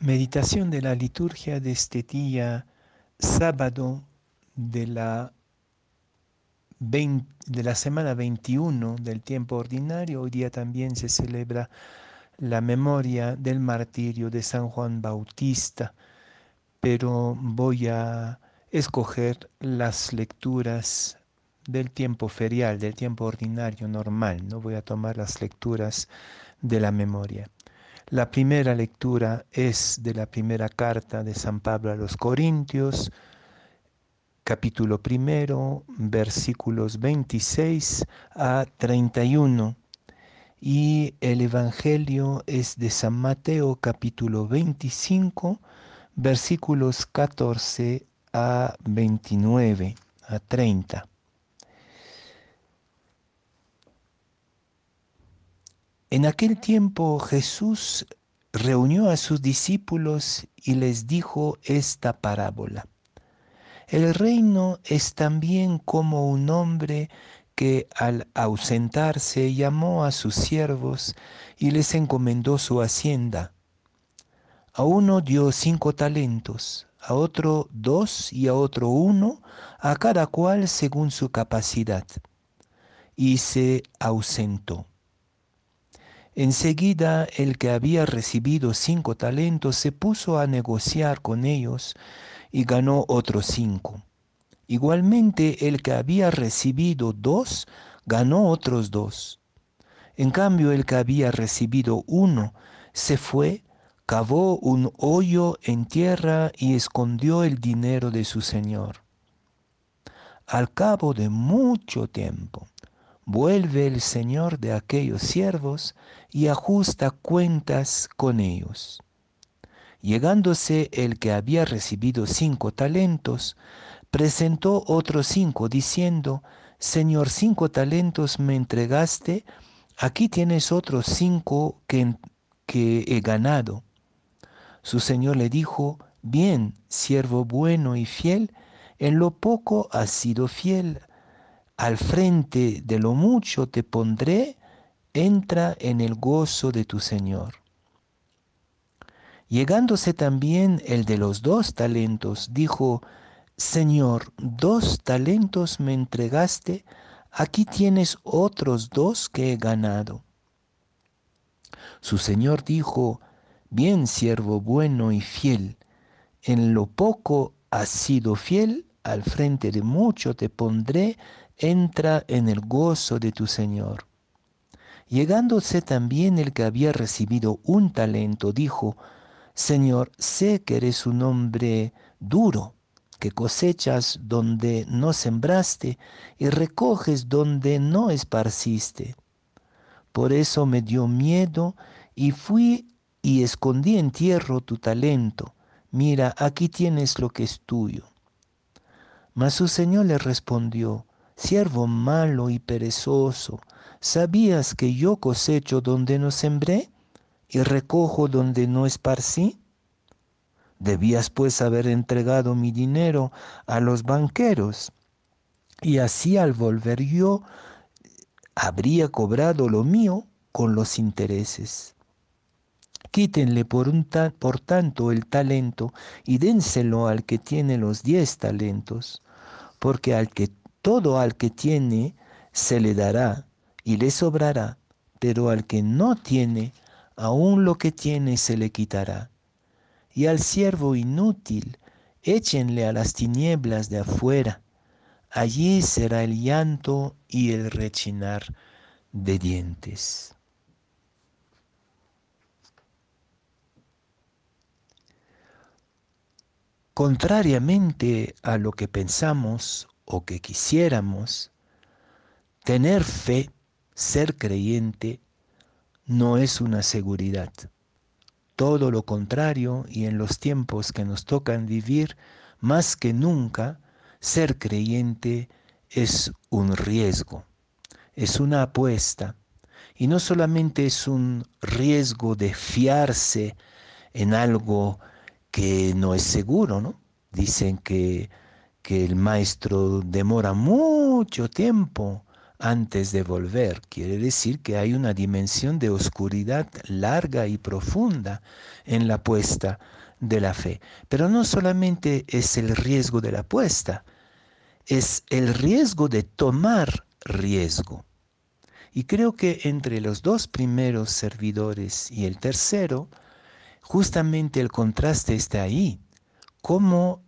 Meditación de la liturgia de este día, sábado de la, de la semana 21 del tiempo ordinario. Hoy día también se celebra la memoria del martirio de San Juan Bautista, pero voy a escoger las lecturas del tiempo ferial, del tiempo ordinario normal, no voy a tomar las lecturas de la memoria. La primera lectura es de la primera carta de San Pablo a los Corintios, capítulo primero, versículos 26 a 31. Y el Evangelio es de San Mateo, capítulo 25, versículos 14 a 29, a 30. En aquel tiempo Jesús reunió a sus discípulos y les dijo esta parábola. El reino es también como un hombre que al ausentarse llamó a sus siervos y les encomendó su hacienda. A uno dio cinco talentos, a otro dos y a otro uno, a cada cual según su capacidad. Y se ausentó. Enseguida el que había recibido cinco talentos se puso a negociar con ellos y ganó otros cinco. Igualmente el que había recibido dos ganó otros dos. En cambio el que había recibido uno se fue, cavó un hoyo en tierra y escondió el dinero de su señor. Al cabo de mucho tiempo, vuelve el Señor de aquellos siervos y ajusta cuentas con ellos. Llegándose el que había recibido cinco talentos, presentó otros cinco, diciendo, Señor, cinco talentos me entregaste, aquí tienes otros cinco que, que he ganado. Su Señor le dijo, Bien, siervo bueno y fiel, en lo poco has sido fiel al frente de lo mucho te pondré, entra en el gozo de tu Señor. Llegándose también el de los dos talentos, dijo, Señor, dos talentos me entregaste, aquí tienes otros dos que he ganado. Su Señor dijo, Bien, siervo bueno y fiel, en lo poco has sido fiel, al frente de mucho te pondré, entra en el gozo de tu Señor. Llegándose también el que había recibido un talento, dijo, Señor, sé que eres un hombre duro, que cosechas donde no sembraste y recoges donde no esparciste. Por eso me dio miedo y fui y escondí en tierra tu talento. Mira, aquí tienes lo que es tuyo. Mas su Señor le respondió, Siervo malo y perezoso, ¿sabías que yo cosecho donde no sembré y recojo donde no esparcí? Debías pues haber entregado mi dinero a los banqueros, y así al volver yo habría cobrado lo mío con los intereses. Quítenle por, un por tanto el talento y dénselo al que tiene los diez talentos, porque al que todo al que tiene se le dará y le sobrará, pero al que no tiene, aún lo que tiene se le quitará. Y al siervo inútil, échenle a las tinieblas de afuera, allí será el llanto y el rechinar de dientes. Contrariamente a lo que pensamos o que quisiéramos, tener fe, ser creyente, no es una seguridad. Todo lo contrario, y en los tiempos que nos tocan vivir, más que nunca, ser creyente es un riesgo, es una apuesta. Y no solamente es un riesgo de fiarse en algo que no es seguro, ¿no? Dicen que que el maestro demora mucho tiempo antes de volver. Quiere decir que hay una dimensión de oscuridad larga y profunda en la apuesta de la fe. Pero no solamente es el riesgo de la apuesta, es el riesgo de tomar riesgo. Y creo que entre los dos primeros servidores y el tercero, justamente el contraste está ahí. Cómo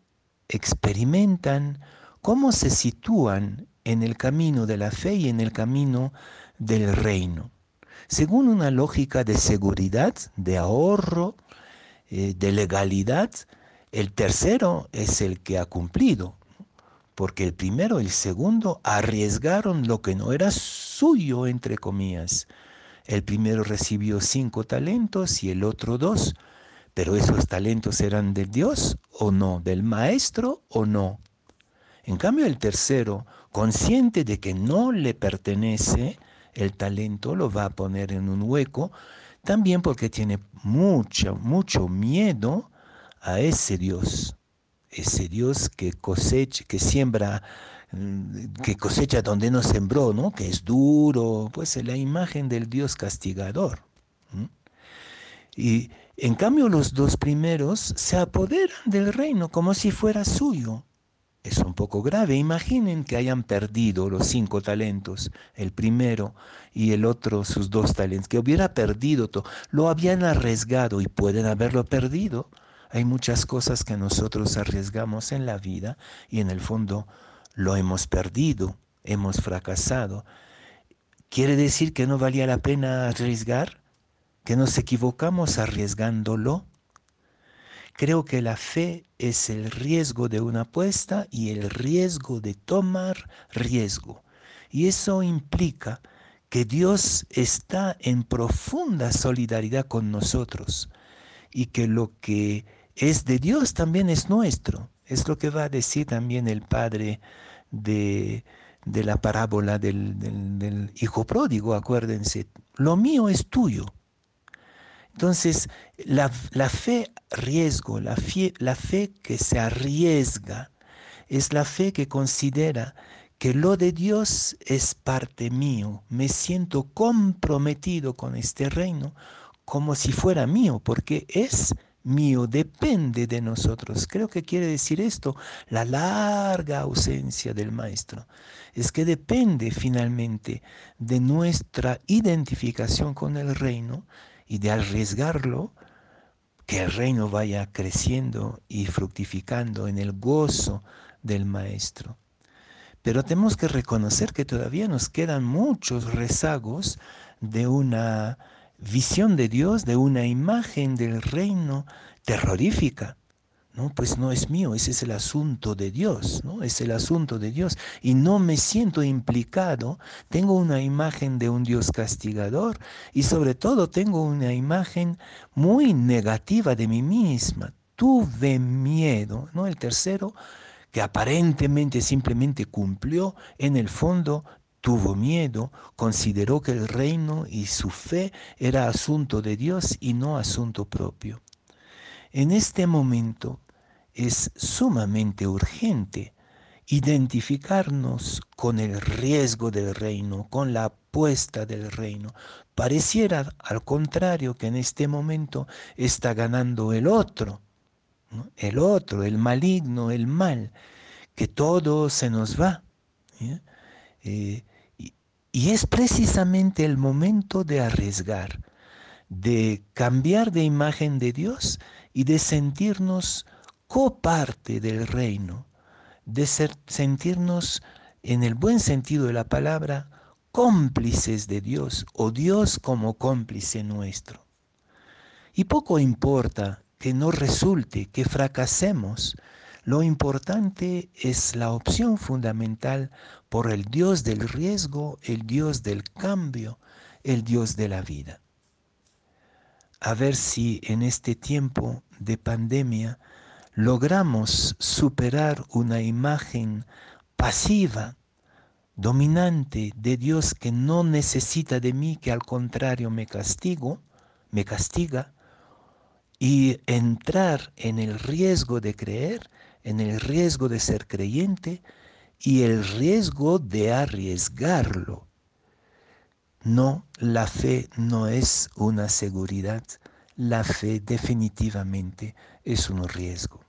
experimentan, cómo se sitúan en el camino de la fe y en el camino del reino. Según una lógica de seguridad, de ahorro, eh, de legalidad, el tercero es el que ha cumplido, porque el primero y el segundo arriesgaron lo que no era suyo, entre comillas. El primero recibió cinco talentos y el otro dos, pero esos talentos eran de Dios o no, del maestro o no. En cambio el tercero, consciente de que no le pertenece el talento, lo va a poner en un hueco, también porque tiene mucho, mucho miedo a ese Dios ese Dios que cosecha, que siembra, mm, que cosecha donde no sembró, ¿no? Que es duro, pues es la imagen del Dios castigador. Y en cambio los dos primeros se apoderan del reino como si fuera suyo. Es un poco grave. Imaginen que hayan perdido los cinco talentos, el primero y el otro sus dos talentos, que hubiera perdido todo. Lo habían arriesgado y pueden haberlo perdido hay muchas cosas que nosotros arriesgamos en la vida y en el fondo lo hemos perdido, hemos fracasado. ¿Quiere decir que no valía la pena arriesgar? ¿Que nos equivocamos arriesgándolo? Creo que la fe es el riesgo de una apuesta y el riesgo de tomar riesgo. Y eso implica que Dios está en profunda solidaridad con nosotros y que lo que es de Dios, también es nuestro. Es lo que va a decir también el padre de, la parábola del, hijo pródigo, acuérdense. Lo mío es tuyo. Entonces, la, fe riesgo, la la fe que se arriesga, es la fe que considera que lo de Dios es parte mío. Me siento comprometido con este reino como si fuera mío, porque es mío depende de nosotros. Creo que quiere decir esto, la larga ausencia del Maestro. Es que depende finalmente de nuestra identificación con el reino y de arriesgarlo, que el reino vaya creciendo y fructificando en el gozo del Maestro. Pero tenemos que reconocer que todavía nos quedan muchos rezagos de una visión de Dios, de una imagen del reino terrorífica. No, pues no es mío, ese es el asunto de Dios, ¿no? Es el asunto de Dios. Y no me siento implicado, tengo una imagen de un Dios castigador y sobre todo tengo una imagen muy negativa de mí misma. Tuve miedo, ¿no? El tercero, que aparentemente simplemente cumplió, en el fondo tuvo miedo, consideró que el reino y su fe era asunto de Dios y no asunto propio. En este momento es sumamente urgente identificarnos con el riesgo del reino, con la apuesta del reino. Pareciera al contrario que en este momento está ganando el otro, el otro, el maligno, el mal, que todo se nos va. Eh, y es precisamente el momento de arriesgar, de cambiar de imagen de Dios y de sentirnos coparte del reino, de sentirnos en el buen sentido de la palabra cómplices de Dios o Dios como cómplice nuestro. Y poco importa que no resulte, que fracasemos, lo importante es la opción fundamental por el Dios del riesgo, el Dios del cambio, el Dios de la vida. A ver si en este tiempo de pandemia logramos superar una imagen pasiva, dominante de Dios que no necesita de mí, que al contrario me castigo, me castiga, y entrar en el riesgo de creer en el riesgo de ser creyente y el riesgo de arriesgarlo. No, la fe no es una seguridad, la fe definitivamente es un riesgo.